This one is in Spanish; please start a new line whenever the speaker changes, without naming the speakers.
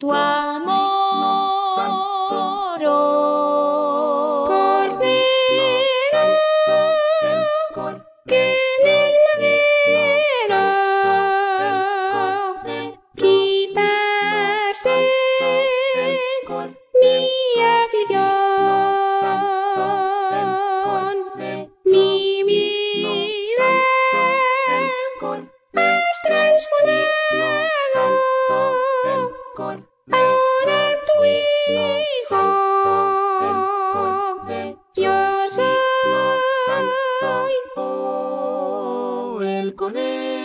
端。Ahora tu hijo. Yo soy el conejo.